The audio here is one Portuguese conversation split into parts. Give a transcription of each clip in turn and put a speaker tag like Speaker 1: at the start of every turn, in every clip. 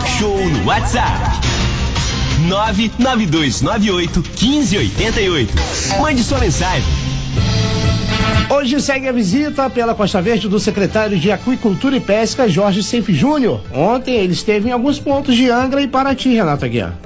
Speaker 1: Talk Show no WhatsApp. 99298 1588. Mande sua mensagem.
Speaker 2: Hoje segue a visita pela Costa Verde do secretário de Aquicultura e Pesca, Jorge Seif Júnior. Ontem ele esteve em alguns pontos de Angra e Paraty, Renato Aguiar.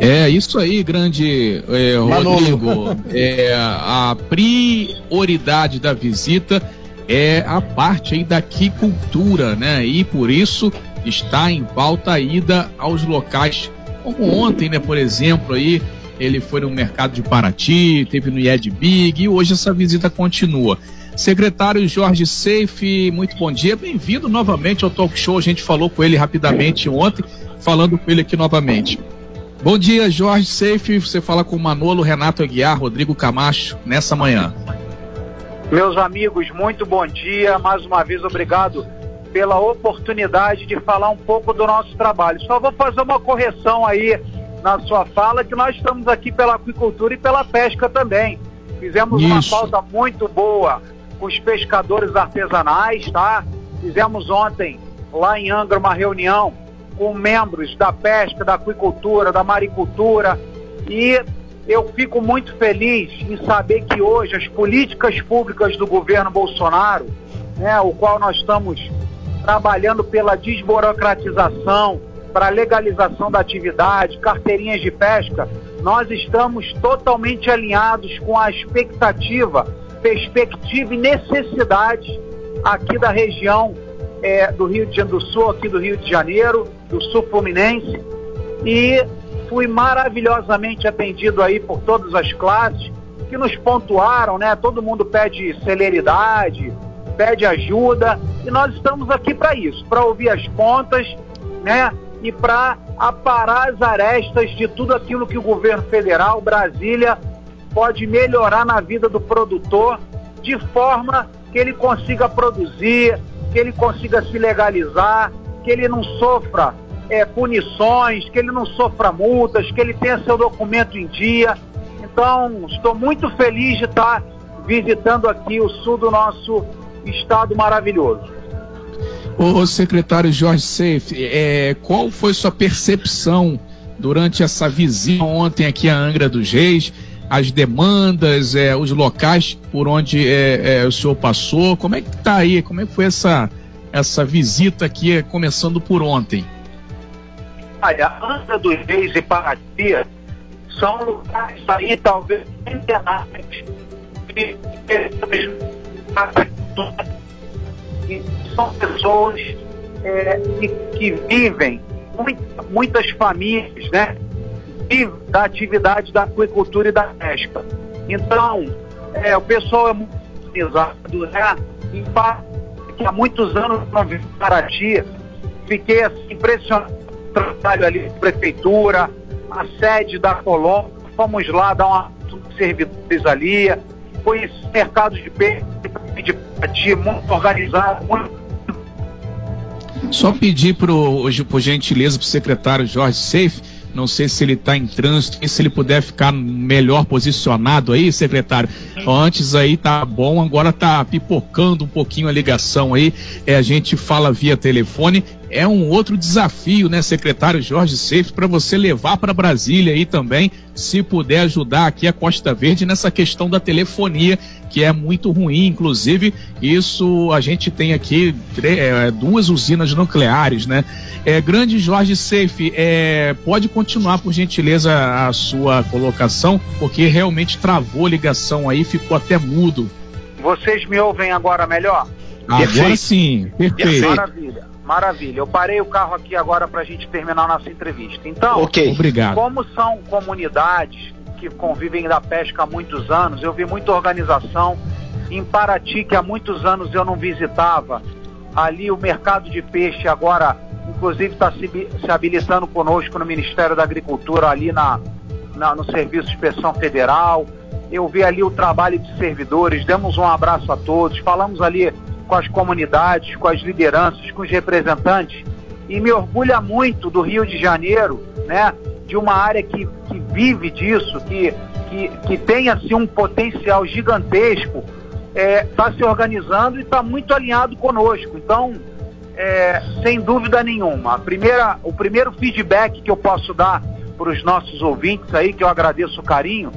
Speaker 3: É isso aí, grande é, Rodrigo. É, a prioridade da visita é a parte aí da aquicultura, né? E por isso está em pauta a ida aos locais, como ontem, né? Por exemplo, aí ele foi no mercado de Paraty, teve no IED Big e hoje essa visita continua. Secretário Jorge Seife, muito bom dia, bem-vindo novamente ao Talk Show. A gente falou com ele rapidamente ontem, falando com ele aqui novamente. Bom dia, Jorge Seife. Você fala com Manolo, Renato Aguiar, Rodrigo Camacho nessa manhã.
Speaker 4: Meus amigos, muito bom dia. Mais uma vez, obrigado pela oportunidade de falar um pouco do nosso trabalho. Só vou fazer uma correção aí na sua fala que nós estamos aqui pela aquicultura e pela pesca também. Fizemos Isso. uma pauta muito boa com os pescadores artesanais, tá? Fizemos ontem lá em Angra uma reunião com membros da pesca, da aquicultura, da maricultura e eu fico muito feliz em saber que hoje as políticas públicas do governo Bolsonaro, né, o qual nós estamos trabalhando pela desburocratização, para legalização da atividade, carteirinhas de pesca, nós estamos totalmente alinhados com a expectativa, perspectiva e necessidade aqui da região é, do Rio de Janeiro do Sul, aqui do Rio de Janeiro, do Sul Fluminense, e fui maravilhosamente atendido aí por todas as classes que nos pontuaram, né? Todo mundo pede celeridade, pede ajuda, e nós estamos aqui para isso, para ouvir as pontas, né? e para aparar as arestas de tudo aquilo que o governo federal, Brasília, pode melhorar na vida do produtor, de forma que ele consiga produzir, que ele consiga se legalizar, que ele não sofra é, punições, que ele não sofra multas, que ele tenha seu documento em dia. Então, estou muito feliz de estar visitando aqui o sul do nosso estado maravilhoso.
Speaker 3: O secretário Jorge Seif, é, qual foi sua percepção durante essa visita ontem aqui a Angra dos Reis? As demandas, é, os locais por onde é, é o senhor passou, como é que está aí? Como é que foi essa, essa visita aqui, começando por ontem?
Speaker 4: Olha, Angra dos Reis e Paraty são lugares aí talvez internacionais são pessoas é, que, que, vivem, muitas famílias, né? Vivem da atividade da aquicultura e da pesca. Então, é, o pessoal é muito organizado, né? E que há muitos anos não vi Paraty, fiquei assim, impressionado trabalho ali da prefeitura, a sede da Colômbia, fomos lá dar uma servidores ali, conheci mercados de peixe de Paraty muito organizado, muito
Speaker 3: só pedir pro, por gentileza para o secretário Jorge Seif, não sei se ele está em trânsito, se ele puder ficar melhor posicionado aí, secretário. Antes aí tá bom, agora tá pipocando um pouquinho a ligação aí. É, a gente fala via telefone. É um outro desafio, né, secretário Jorge Seif, para você levar para Brasília aí também, se puder ajudar aqui a Costa Verde nessa questão da telefonia, que é muito ruim, inclusive isso a gente tem aqui é, duas usinas nucleares, né? É, grande Jorge Seif, é, pode continuar por gentileza a sua colocação, porque realmente travou a ligação aí, ficou até mudo.
Speaker 4: Vocês me ouvem agora melhor?
Speaker 3: Agora Perfeito. sim, perfeito.
Speaker 4: Maravilha. Maravilha. Eu parei o carro aqui agora para a gente terminar a nossa entrevista. Então,
Speaker 3: okay. Obrigado.
Speaker 4: como são comunidades que convivem da pesca há muitos anos, eu vi muita organização. Em Paraty, que há muitos anos eu não visitava, ali o mercado de peixe agora, inclusive, está se, se, habilitando conosco no Ministério da Agricultura, ali na, na, no Serviço de Inspeção Federal. Eu vi ali o trabalho de servidores, demos um abraço a todos, falamos ali com as comunidades, com as lideranças, com os representantes, e me orgulha muito do Rio de Janeiro, né, de uma área que, que vive disso, que, que, que tem assim, um potencial gigantesco, está é, tá se organizando e está muito alinhado conosco. Então, é, sem dúvida nenhuma. Primeira, o primeiro feedback que eu posso dar para os nossos ouvintes aí, que eu agradeço o carinho,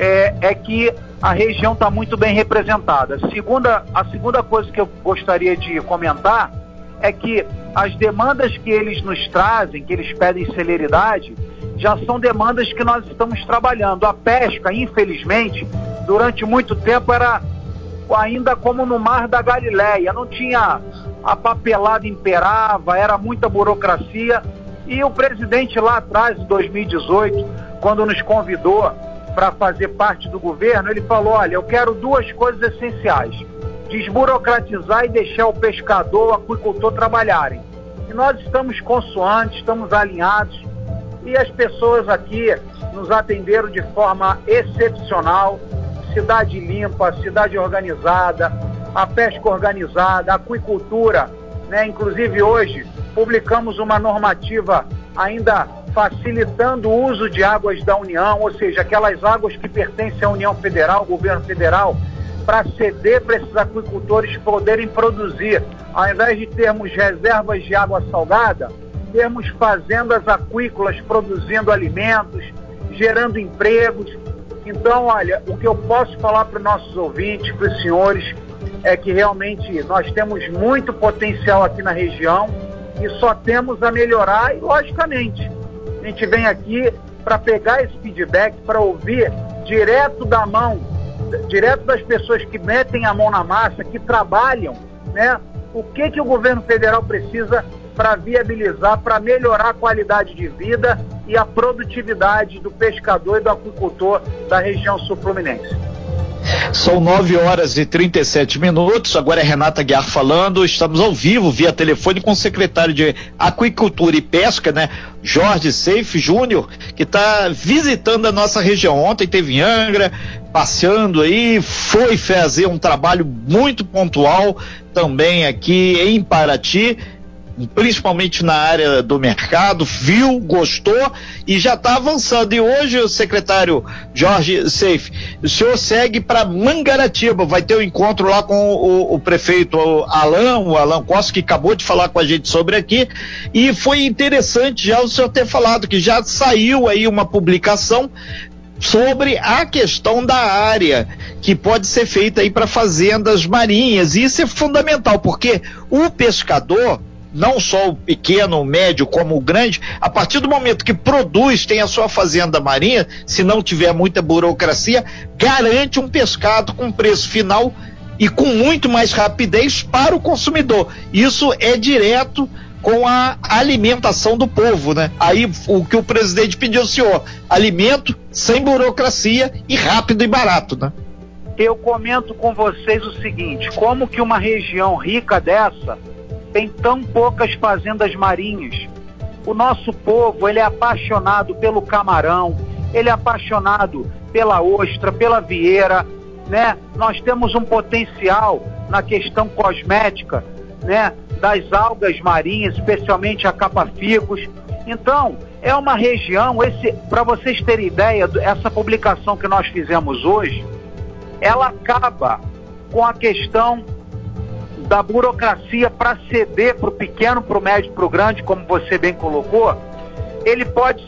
Speaker 4: é, é que a região está muito bem representada. Segunda, a segunda coisa que eu gostaria de comentar é que as demandas que eles nos trazem, que eles pedem celeridade, já são demandas que nós estamos trabalhando. A pesca, infelizmente, durante muito tempo era ainda como no Mar da Galileia, não tinha a papelada imperava, era muita burocracia. E o presidente lá atrás, em 2018, quando nos convidou para fazer parte do governo, ele falou: olha, eu quero duas coisas essenciais: desburocratizar e deixar o pescador, o aquicultor trabalharem. E nós estamos consoantes, estamos alinhados e as pessoas aqui nos atenderam de forma excepcional. Cidade limpa, cidade organizada, a pesca organizada, a aquicultura, né? Inclusive hoje publicamos uma normativa ainda facilitando o uso de águas da União, ou seja, aquelas águas que pertencem à União Federal, governo federal, para ceder para esses aquicultores poderem produzir, ao invés de termos reservas de água salgada, termos fazendas aquícolas produzindo alimentos, gerando empregos. Então, olha, o que eu posso falar para os nossos ouvintes, para os senhores, é que realmente nós temos muito potencial aqui na região e só temos a melhorar e, logicamente, a gente vem aqui para pegar esse feedback, para ouvir direto da mão, direto das pessoas que metem a mão na massa, que trabalham, né? O que, que o governo federal precisa para viabilizar, para melhorar a qualidade de vida e a produtividade do pescador e do aquicultor da região sul-fluminense.
Speaker 5: São 9 horas e 37 minutos. Agora é Renata Guiar falando. Estamos ao vivo via telefone com o secretário de Aquicultura e Pesca, né? Jorge Seif Júnior, que está visitando a nossa região. Ontem teve em Angra, passeando aí, foi fazer um trabalho muito pontual também aqui em Paraty principalmente na área do mercado, viu, gostou e já está avançando. E hoje o secretário Jorge Seif, o senhor segue para Mangaratiba, vai ter um encontro lá com o, o prefeito Alain, o Alain Costa, que acabou de falar com a gente sobre aqui, e foi interessante já o senhor ter falado que já saiu aí uma publicação sobre a questão da área que pode ser feita aí para fazendas marinhas. Isso é fundamental, porque o pescador não só o pequeno, o médio, como o grande, a partir do momento que produz, tem a sua fazenda marinha, se não tiver muita burocracia, garante um pescado com preço final e com muito mais rapidez para o consumidor. Isso é direto com a alimentação do povo, né? Aí o que o presidente pediu, senhor, alimento sem burocracia e rápido e barato, né?
Speaker 4: Eu comento com vocês o seguinte, como que uma região rica dessa tem tão poucas fazendas marinhas. O nosso povo, ele é apaixonado pelo camarão, ele é apaixonado pela ostra, pela vieira, né? Nós temos um potencial na questão cosmética, né? Das algas marinhas, especialmente a capa-ficus. Então, é uma região, para vocês terem ideia, essa publicação que nós fizemos hoje, ela acaba com a questão da burocracia para ceder para o pequeno, para o médio, para o grande, como você bem colocou, ele pode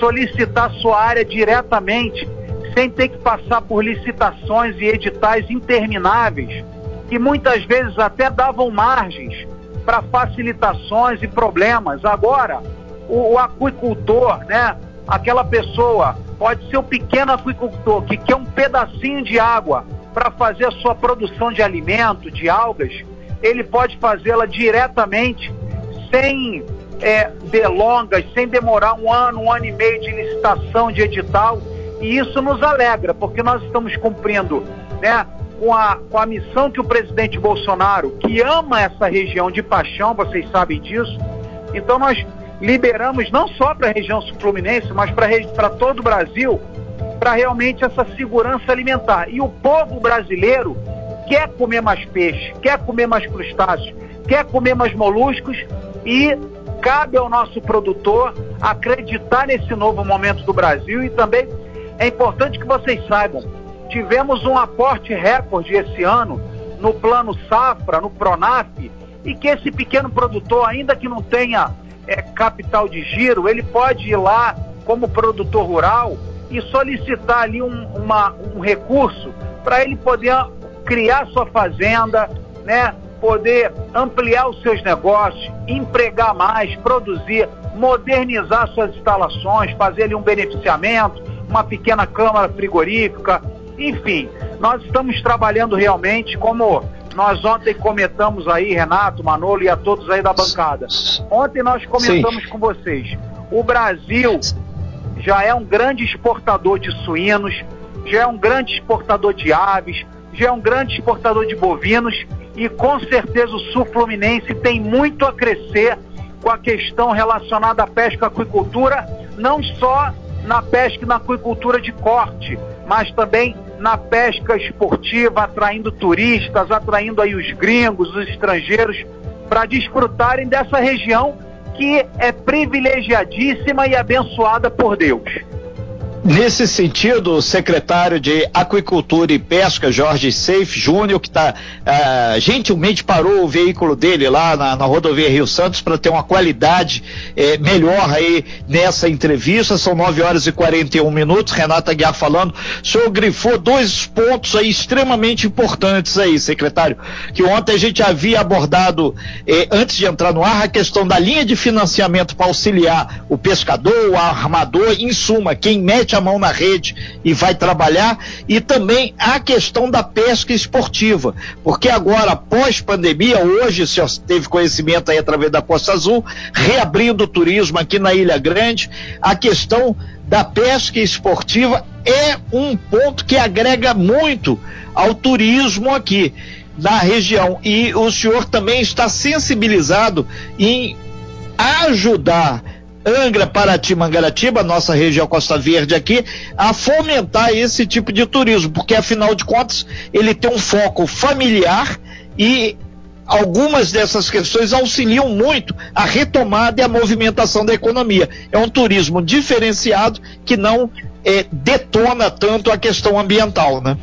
Speaker 4: solicitar sua área diretamente, sem ter que passar por licitações e editais intermináveis, que muitas vezes até davam margens para facilitações e problemas. Agora, o, o aquicultor, né, aquela pessoa, pode ser o pequeno aquicultor que quer um pedacinho de água para fazer a sua produção de alimento, de algas, ele pode fazê-la diretamente, sem é, delongas, sem demorar um ano, um ano e meio de licitação, de edital. E isso nos alegra, porque nós estamos cumprindo né, com, a, com a missão que o presidente Bolsonaro, que ama essa região de paixão, vocês sabem disso. Então nós liberamos não só para a região sul-fluminense, mas para todo o Brasil, para realmente essa segurança alimentar. E o povo brasileiro quer comer mais peixe, quer comer mais crustáceos, quer comer mais moluscos e cabe ao nosso produtor acreditar nesse novo momento do Brasil e também é importante que vocês saibam, tivemos um aporte recorde esse ano no plano safra, no Pronaf, e que esse pequeno produtor, ainda que não tenha é, capital de giro, ele pode ir lá como produtor rural e solicitar ali um, uma, um recurso para ele poder criar sua fazenda, né? poder ampliar os seus negócios, empregar mais, produzir, modernizar suas instalações, fazer ali um beneficiamento, uma pequena câmara frigorífica, enfim, nós estamos trabalhando realmente como nós ontem comentamos aí, Renato, Manolo e a todos aí da bancada. Ontem nós comentamos Sim. com vocês. O Brasil já é um grande exportador de suínos, já é um grande exportador de aves, já é um grande exportador de bovinos e com certeza o sul fluminense tem muito a crescer com a questão relacionada à pesca e aquicultura, não só na pesca e na aquicultura de corte, mas também na pesca esportiva, atraindo turistas, atraindo aí os gringos, os estrangeiros, para desfrutarem dessa região que é privilegiadíssima e abençoada por Deus.
Speaker 5: Nesse sentido, o secretário de Aquicultura e Pesca, Jorge Seif Júnior, que tá, uh, gentilmente parou o veículo dele lá na, na rodovia Rio Santos para ter uma qualidade eh, melhor aí nessa entrevista. São 9 horas e 41 minutos. Renata Guiar falando. O senhor grifou dois pontos aí extremamente importantes aí, secretário, que ontem a gente havia abordado, eh, antes de entrar no ar, a questão da linha de financiamento para auxiliar o pescador, o armador, em suma, quem mete a mão na rede e vai trabalhar, e também a questão da pesca esportiva, porque agora, pós pandemia, hoje senhor teve conhecimento aí através da Costa Azul, reabrindo o turismo aqui na Ilha Grande, a questão da pesca esportiva é um ponto que agrega muito ao turismo aqui na região. E o senhor também está sensibilizado em ajudar Angra, Paraty, Mangaratiba, nossa região Costa Verde aqui, a fomentar esse tipo de turismo, porque afinal de contas ele tem um foco familiar e algumas dessas questões auxiliam muito a retomada e a movimentação da economia. É um turismo diferenciado que não é, detona tanto a questão ambiental, né?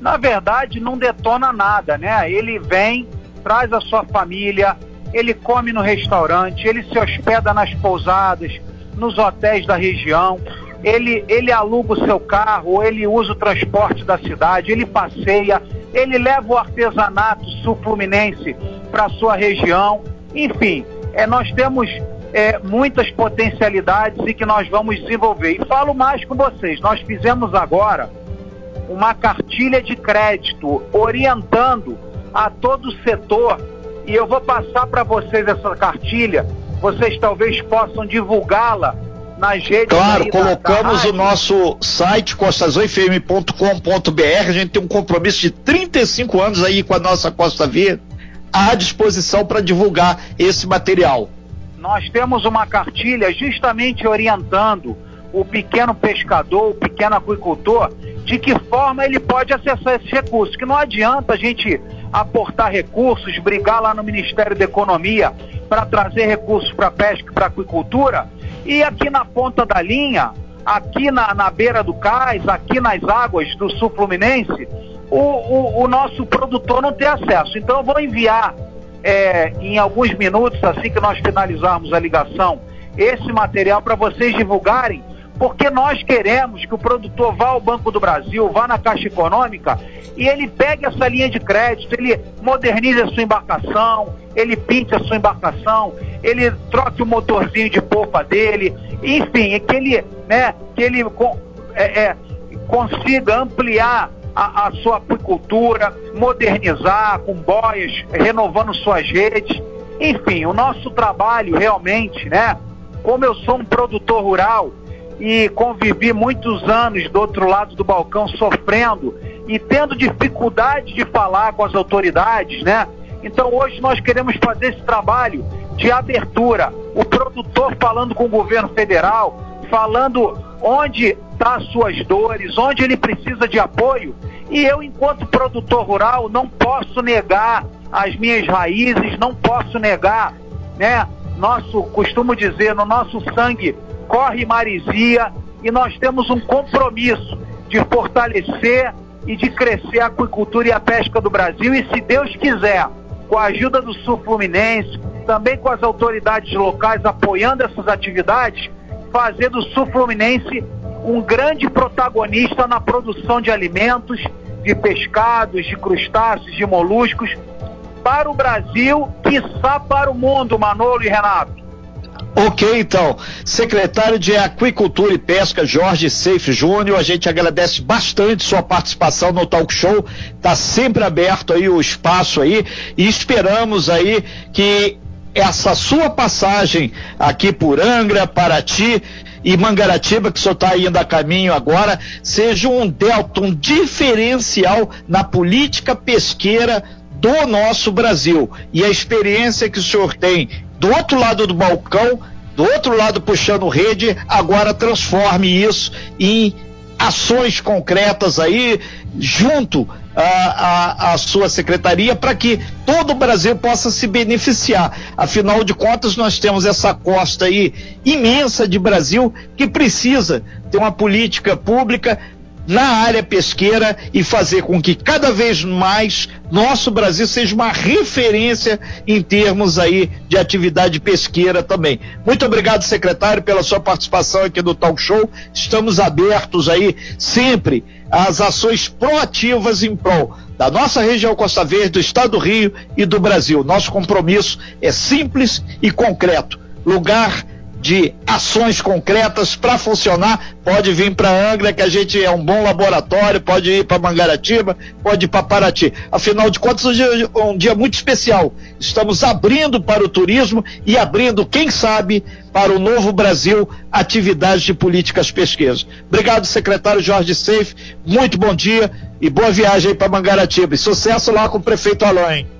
Speaker 4: Na verdade, não detona nada, né? Ele vem, traz a sua família, ele come no restaurante, ele se hospeda nas pousadas, nos hotéis da região, ele, ele aluga o seu carro, ele usa o transporte da cidade, ele passeia, ele leva o artesanato sul-fluminense para sua região. Enfim, é, nós temos é, muitas potencialidades e que nós vamos desenvolver. E falo mais com vocês, nós fizemos agora uma cartilha de crédito orientando a todo o setor e eu vou passar para vocês essa cartilha. Vocês talvez possam divulgá-la nas redes.
Speaker 5: Claro, colocamos o nosso site costazoifm.com.br. A gente tem um compromisso de 35 anos aí com a nossa Costa Verde à disposição para divulgar esse material.
Speaker 4: Nós temos uma cartilha justamente orientando o pequeno pescador, o pequeno aquicultor, de que forma ele pode acessar esses recursos. Que não adianta a gente aportar recursos, brigar lá no Ministério da Economia para trazer recursos para pesca e para aquicultura, e aqui na ponta da linha, aqui na, na beira do cais, aqui nas águas do sul fluminense, o, o, o nosso produtor não tem acesso. Então eu vou enviar é, em alguns minutos, assim que nós finalizarmos a ligação, esse material para vocês divulgarem porque nós queremos que o produtor vá ao Banco do Brasil, vá na Caixa Econômica e ele pegue essa linha de crédito, ele modernize a sua embarcação, ele pinte a sua embarcação, ele troque o motorzinho de polpa dele, enfim, que ele, né, que ele é, é, consiga ampliar a, a sua apicultura, modernizar com boias, renovando suas redes. Enfim, o nosso trabalho realmente, né? Como eu sou um produtor rural, e convivi muitos anos do outro lado do balcão sofrendo e tendo dificuldade de falar com as autoridades, né? Então hoje nós queremos fazer esse trabalho de abertura, o produtor falando com o governo federal, falando onde está as suas dores, onde ele precisa de apoio. E eu, enquanto produtor rural, não posso negar as minhas raízes, não posso negar, né? Nosso, costumo dizer, no nosso sangue corre marizia e nós temos um compromisso de fortalecer e de crescer a aquicultura e a pesca do Brasil e se Deus quiser, com a ajuda do Sul Fluminense, também com as autoridades locais apoiando essas atividades, fazer do Sul Fluminense um grande protagonista na produção de alimentos, de pescados, de crustáceos, de moluscos, para o Brasil, quiçá para o mundo, Manolo e Renato.
Speaker 5: Ok, então. Secretário de Aquicultura e Pesca, Jorge Seif Júnior, a gente agradece bastante sua participação no talk show. Está sempre aberto aí o espaço aí e esperamos aí que essa sua passagem aqui por Angra, Paraty e Mangaratiba, que o senhor está indo a caminho agora, seja um delta, um diferencial na política pesqueira do nosso Brasil. E a experiência que o senhor tem do outro lado do balcão, do outro lado puxando rede, agora transforme isso em ações concretas aí, junto à, sua secretaria, para que todo o Brasil possa se beneficiar. Afinal de contas, nós temos essa costa aí imensa de Brasil que precisa ter uma política pública na área pesqueira e fazer com que cada vez mais nosso Brasil seja uma referência em termos aí de atividade pesqueira também. Muito obrigado, secretário, pela sua participação aqui no Talk Show. Estamos abertos aí sempre às ações proativas em prol da nossa região Costa Verde, do estado do Rio e do Brasil. Nosso compromisso é simples e concreto. Lugar de ações concretas para funcionar, pode vir para Angra, que a gente é um bom laboratório, pode ir para Mangaratiba, pode ir para Paraty. Afinal de contas, hoje é um dia muito especial. Estamos abrindo para o turismo e abrindo, quem sabe, para o novo Brasil, atividades de políticas pesquisas. Obrigado, secretário Jorge Seif. Muito bom dia e boa viagem para Mangaratiba. E sucesso lá com o prefeito Alain.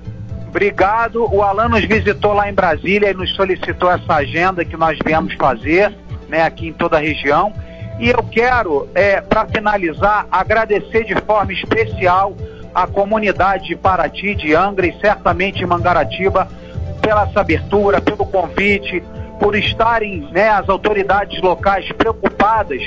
Speaker 4: Obrigado. O Alan nos visitou lá em Brasília e nos solicitou essa agenda que nós viemos fazer, né, aqui em toda a região. E eu quero, é, para finalizar, agradecer de forma especial a comunidade de Paraty, de Angra e certamente Mangaratiba pela essa abertura, pelo convite, por estarem né, as autoridades locais preocupadas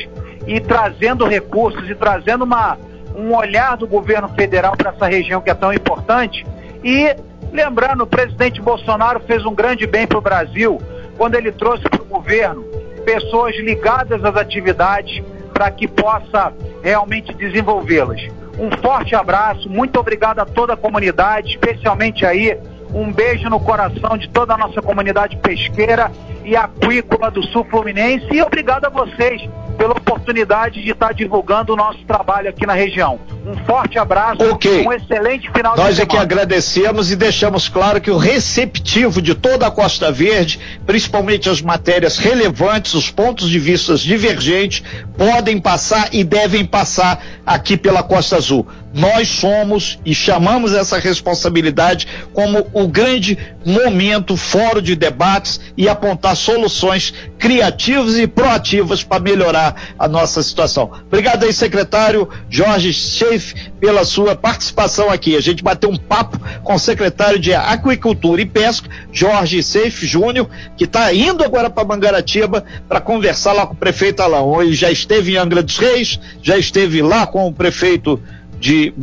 Speaker 4: e trazendo recursos e trazendo uma, um olhar do governo federal para essa região que é tão importante. E Lembrando, o presidente Bolsonaro fez um grande bem para o Brasil quando ele trouxe para o governo pessoas ligadas às atividades para que possa realmente desenvolvê-las. Um forte abraço, muito obrigado a toda a comunidade, especialmente aí um beijo no coração de toda a nossa comunidade pesqueira e aquícola do Sul Fluminense e obrigado a vocês pela oportunidade de estar divulgando o nosso trabalho aqui na região. Um forte abraço,
Speaker 5: okay.
Speaker 4: um excelente final
Speaker 5: Nós
Speaker 4: de semana.
Speaker 5: Nós aqui agradecemos e deixamos claro que o receptivo de toda a Costa Verde, principalmente as matérias relevantes, os pontos de vista divergentes, podem passar e devem passar aqui pela Costa Azul. Nós somos e chamamos essa responsabilidade como o grande momento, fórum de debates e apontar soluções criativas e proativas para melhorar a nossa situação. Obrigado aí, secretário Jorge Sheif, pela sua participação aqui. A gente bateu um papo com o secretário de Aquicultura e Pesca, Jorge Sheif Júnior, que está indo agora para Mangaratiba para conversar lá com o prefeito Alão. Ele já esteve em Angra dos Reis, já esteve lá com o prefeito de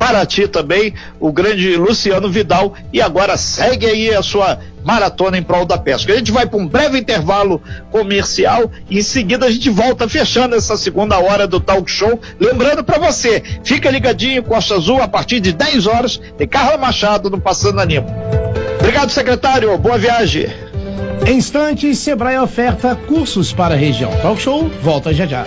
Speaker 5: Paraty também, o grande Luciano Vidal, e agora segue aí a sua maratona em prol da pesca. A gente vai para um breve intervalo comercial e em seguida a gente volta fechando essa segunda hora do talk show. Lembrando para você, fica ligadinho Costa Azul a partir de 10 horas, tem Carla Machado no Passando Animo. Obrigado, secretário. Boa viagem.
Speaker 2: Em instantes, Sebrae oferta cursos para a região. Talk show volta já já.